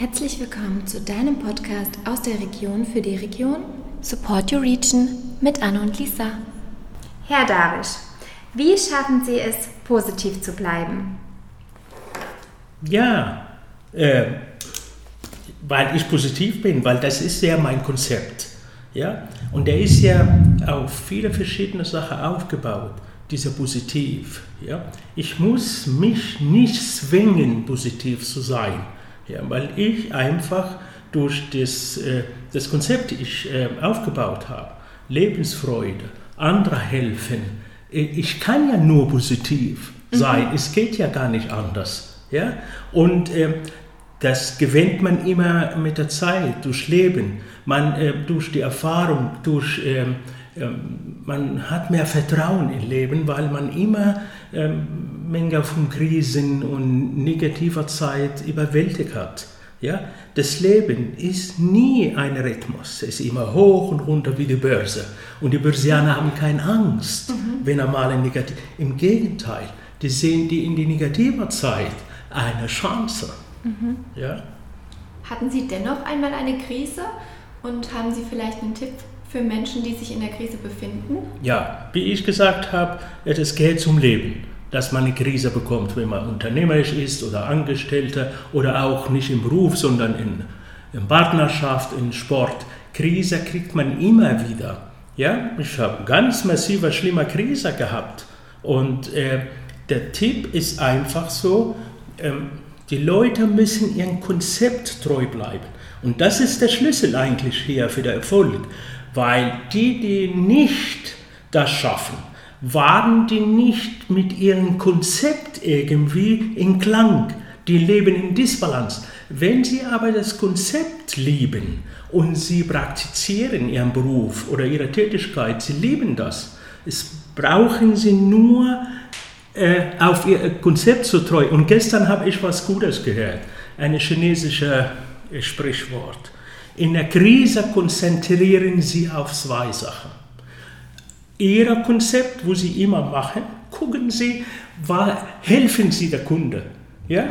Herzlich willkommen zu deinem Podcast aus der Region für die Region Support Your Region mit Anne und Lisa. Herr Darisch, wie schaffen Sie es, positiv zu bleiben? Ja, äh, weil ich positiv bin, weil das ist ja mein Konzept. Ja? Und der ist ja auf viele verschiedene Sachen aufgebaut, dieser Positiv. Ja? Ich muss mich nicht zwingen, positiv zu sein, ja? weil ich einfach durch das, äh, das Konzept, das ich äh, aufgebaut habe, Lebensfreude, andere helfen, äh, ich kann ja nur positiv sein, mhm. es geht ja gar nicht anders. Ja? Und äh, das gewinnt man immer mit der Zeit, durch Leben, man, äh, durch die Erfahrung, durch, äh, man hat mehr Vertrauen im Leben, weil man immer ähm, Menge von Krisen und negativer Zeit überwältigt hat. Ja? Das Leben ist nie ein Rhythmus, es ist immer hoch und runter wie die Börse. Und die Börsianer haben keine Angst, mhm. wenn er mal ein negativ. Im Gegenteil, die sehen die in die negative Zeit eine Chance. Mhm. Ja? Hatten Sie dennoch einmal eine Krise und haben Sie vielleicht einen Tipp für Menschen, die sich in der Krise befinden? Ja, wie ich gesagt habe, es geht zum Leben. Dass man eine Krise bekommt, wenn man unternehmerisch ist oder Angestellter oder auch nicht im Beruf, sondern in, in Partnerschaft, in Sport. Krise kriegt man immer wieder. Ja, ich habe ganz massive, schlimme Krise gehabt. Und äh, der Tipp ist einfach so, ähm, die Leute müssen ihrem Konzept treu bleiben. Und das ist der Schlüssel eigentlich hier für den Erfolg. Weil die, die nicht das schaffen, waren die nicht mit ihrem Konzept irgendwie in Klang. Die leben in Disbalance. Wenn sie aber das Konzept lieben und sie praktizieren ihren Beruf oder ihre Tätigkeit, sie lieben das, es brauchen sie nur äh, auf ihr Konzept so treu. Und gestern habe ich was Gutes gehört, ein chinesisches äh, Sprichwort. In der Krise konzentrieren Sie auf zwei Sachen. Ihr Konzept, wo Sie immer machen, gucken Sie, helfen Sie der Kunde. Ja?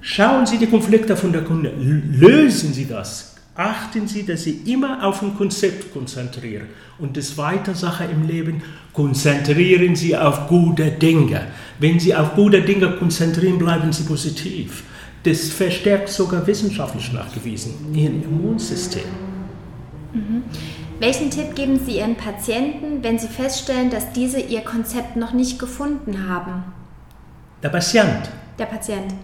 Schauen Sie die Konflikte von der Kunde, lösen Sie das, achten Sie, dass Sie immer auf ein Konzept konzentrieren. Und das zweite Sache im Leben, konzentrieren Sie auf gute Dinge. Wenn Sie auf gute Dinge konzentrieren, bleiben Sie positiv. Das verstärkt sogar wissenschaftlich nachgewiesen Ihr Immunsystem. Mhm. Welchen Tipp geben Sie Ihren Patienten, wenn Sie feststellen, dass diese Ihr Konzept noch nicht gefunden haben? Der Patient. Der Patient.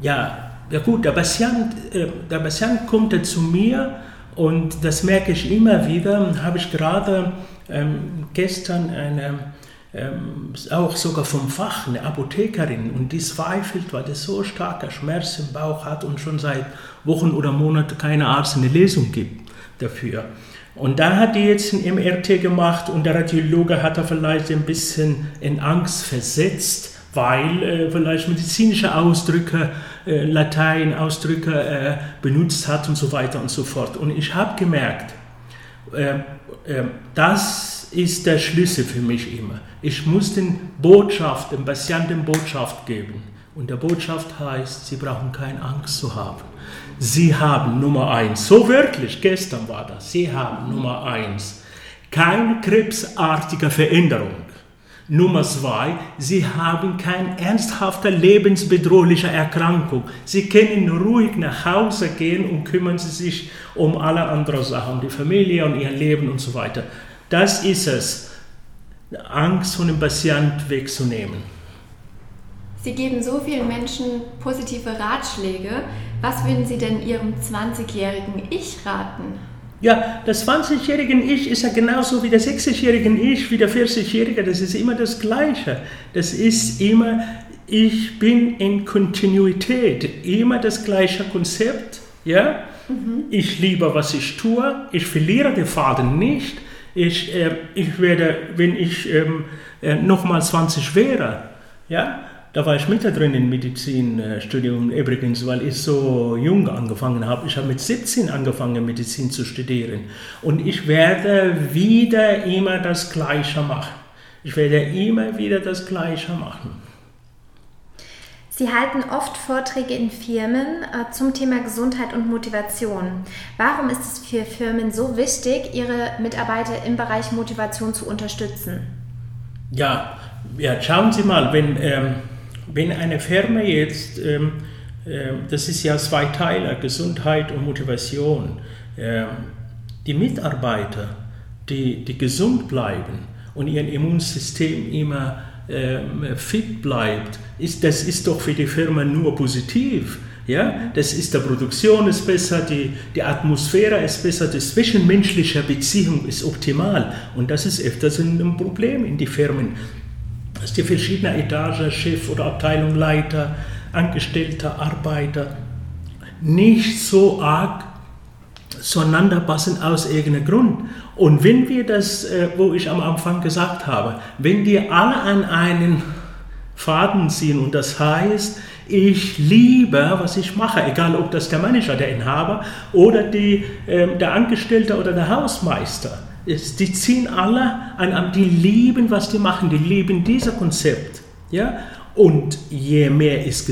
Ja, ja gut, der Patient, äh, der Patient kommt zu mir und das merke ich immer wieder. Habe ich gerade ähm, gestern eine, ähm, auch sogar vom Fach, eine Apothekerin, und die zweifelt, weil es so starker Schmerz im Bauch hat und schon seit Wochen oder Monaten keine Arzt eine Lesung gibt dafür. Und da hat die jetzt ein MRT gemacht und der Radiologe hat da vielleicht ein bisschen in Angst versetzt, weil äh, vielleicht medizinische Ausdrücke, äh, Lateinausdrücke äh, benutzt hat und so weiter und so fort. Und ich habe gemerkt, äh, äh, ist der Schlüssel für mich immer. Ich muss den Botschaft, dem Patienten Botschaft geben. Und der Botschaft heißt, sie brauchen keine Angst zu haben. Sie haben Nummer eins, so wörtlich, gestern war das, sie haben Nummer eins, keine krebsartige Veränderung. Nummer zwei, sie haben keine ernsthafte lebensbedrohliche Erkrankung. Sie können ruhig nach Hause gehen und kümmern sie sich um alle anderen Sachen, die Familie und ihr Leben und so weiter. Das ist es, Angst von dem Patienten wegzunehmen. Sie geben so vielen Menschen positive Ratschläge. Was würden Sie denn Ihrem 20-jährigen Ich raten? Ja, das 20-jährige Ich ist ja genauso wie der 60-jährige Ich, wie der 40-jährige. Das ist immer das Gleiche. Das ist immer, ich bin in Kontinuität. Immer das gleiche Konzept. Ja? Mhm. Ich liebe, was ich tue. Ich verliere den Faden nicht. Ich, äh, ich werde, wenn ich ähm, äh, nochmal 20 wäre, ja, da war ich mit drin im Medizinstudium übrigens, weil ich so jung angefangen habe. Ich habe mit 17 angefangen, Medizin zu studieren. Und ich werde wieder immer das Gleiche machen. Ich werde immer wieder das Gleiche machen. Sie halten oft Vorträge in Firmen äh, zum Thema Gesundheit und Motivation. Warum ist es für Firmen so wichtig, ihre Mitarbeiter im Bereich Motivation zu unterstützen? Ja, ja schauen Sie mal, wenn, ähm, wenn eine Firma jetzt, ähm, äh, das ist ja zwei Teile, Gesundheit und Motivation, äh, die Mitarbeiter, die, die gesund bleiben und ihr Immunsystem immer ähm, fit bleibt, ist, das ist doch für die Firma nur positiv. Ja, das ist der Produktion ist besser, die, die Atmosphäre ist besser, die zwischenmenschliche Beziehung ist optimal. Und das ist öfters ein Problem in die Firmen, dass die verschiedenen Etagen, Chef oder Abteilungsleiter, Angestellte, Arbeiter nicht so arg zueinander passen aus irgendeinem Grund. Und wenn wir das, äh, wo ich am Anfang gesagt habe, wenn wir alle an einen Faden ziehen und das heißt, ich liebe, was ich mache, egal ob das der Manager, der Inhaber oder die, äh, der Angestellte oder der Hausmeister. ist, die ziehen alle an, die lieben, was die machen, die lieben dieses Konzept. Ja? Und je mehr ich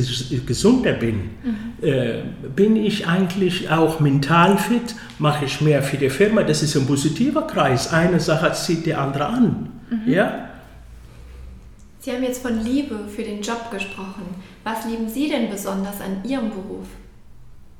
gesunder bin, mhm. äh, bin ich eigentlich auch mental fit, mache ich mehr für die Firma. Das ist ein positiver Kreis. Eine Sache zieht die andere an. Mhm. Ja? Sie haben jetzt von Liebe für den Job gesprochen. Was lieben Sie denn besonders an Ihrem Beruf?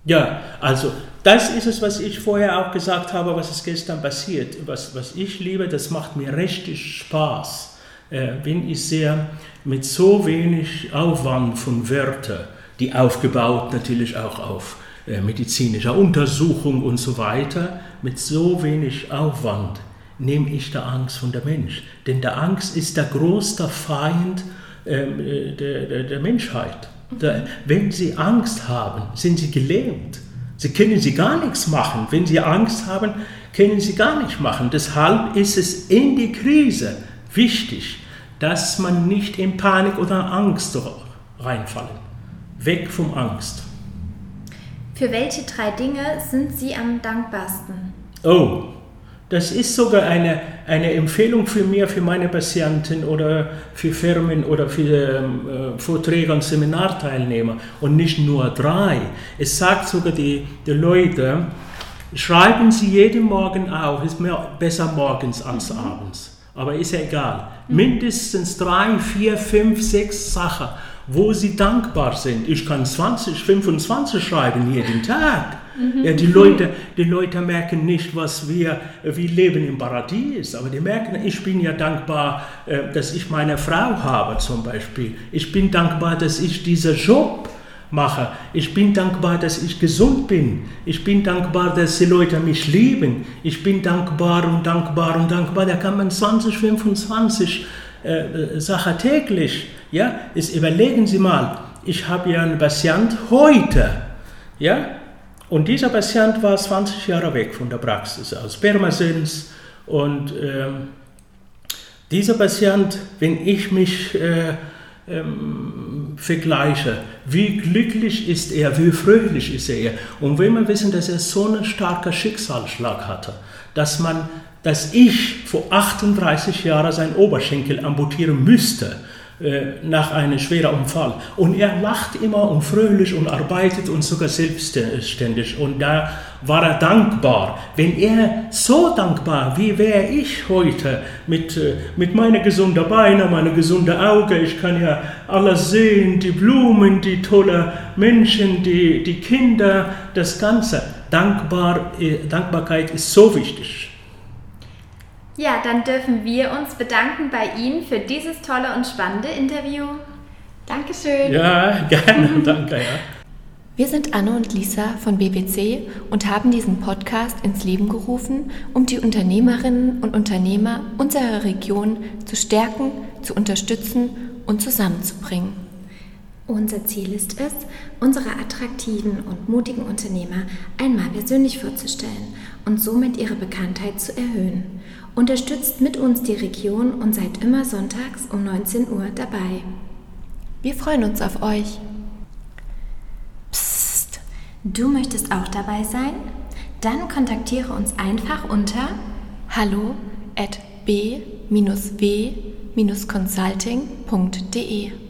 Ja, also das ist es, was ich vorher auch gesagt habe, was ist gestern passiert. Was, was ich liebe, das macht mir richtig Spaß äh, wenn ich sehr mit so wenig Aufwand von Wörtern, die aufgebaut natürlich auch auf äh, medizinischer Untersuchung und so weiter, mit so wenig Aufwand nehme ich die Angst von der Mensch. Denn der Angst ist der größte Feind ähm, äh, der, der, der, Menschheit. Der, wenn Sie Angst haben, sind Sie gelähmt. Sie können Sie gar nichts machen. Wenn Sie Angst haben, können Sie gar nichts machen. Deshalb ist es in die Krise wichtig, dass man nicht in Panik oder Angst reinfallen. Weg vom Angst. Für welche drei Dinge sind Sie am dankbarsten? Oh, das ist sogar eine, eine Empfehlung für mir, für meine Patienten oder für Firmen oder für ähm, Vorträge und Seminarteilnehmer und nicht nur drei. Es sagt sogar die, die Leute, schreiben Sie jeden Morgen auf, ist mehr, besser morgens als mhm. abends aber ist ja egal. Mindestens drei, vier, fünf, sechs Sachen, wo sie dankbar sind. Ich kann 20, 25 schreiben jeden Tag. Ja, die, Leute, die Leute merken nicht, was wir, wir leben im Paradies, aber die merken, ich bin ja dankbar, äh, dass ich meine Frau habe zum Beispiel. Ich bin dankbar, dass ich diesen Job mache. Ich bin dankbar, dass ich gesund bin. Ich bin dankbar, dass die Leute mich lieben. Ich bin dankbar und dankbar und dankbar. Da kann man 20, 25 äh, Sachen täglich. Ja, Jetzt überlegen Sie mal, ich habe ja einen Patient heute. Ja, und dieser Patient war 20 Jahre weg von der Praxis aus Pirmasens. Und ähm, dieser Patient, wenn ich mich äh, ähm, vergleiche, wie glücklich ist er, wie fröhlich ist er. Und wenn wir wissen, dass er so einen starken Schicksalsschlag hatte, dass man, dass ich vor 38 Jahren seinen Oberschenkel amputieren müsste, nach einem schweren Unfall. Und er lacht immer und fröhlich und arbeitet und sogar selbstständig. Und da war er dankbar. Wenn er so dankbar, wie wäre ich heute mit, äh, mit meinen gesunden Beinen, meinen gesunden Augen, ich kann ja alles sehen, die Blumen, die tollen Menschen, die, die Kinder, das Ganze. Dankbar, äh, Dankbarkeit ist so wichtig. Ja, dann dürfen wir uns bedanken bei Ihnen für dieses tolle und spannende Interview. Dankeschön. Ja, gerne, danke. Ja. Wir sind Anne und Lisa von BBC und haben diesen Podcast ins Leben gerufen, um die Unternehmerinnen und Unternehmer unserer Region zu stärken, zu unterstützen und zusammenzubringen. Unser Ziel ist es, unsere attraktiven und mutigen Unternehmer einmal persönlich vorzustellen und somit ihre Bekanntheit zu erhöhen. Unterstützt mit uns die Region und seid immer sonntags um 19 Uhr dabei. Wir freuen uns auf euch. Psst, du möchtest auch dabei sein? Dann kontaktiere uns einfach unter hallo at b-w-consulting.de.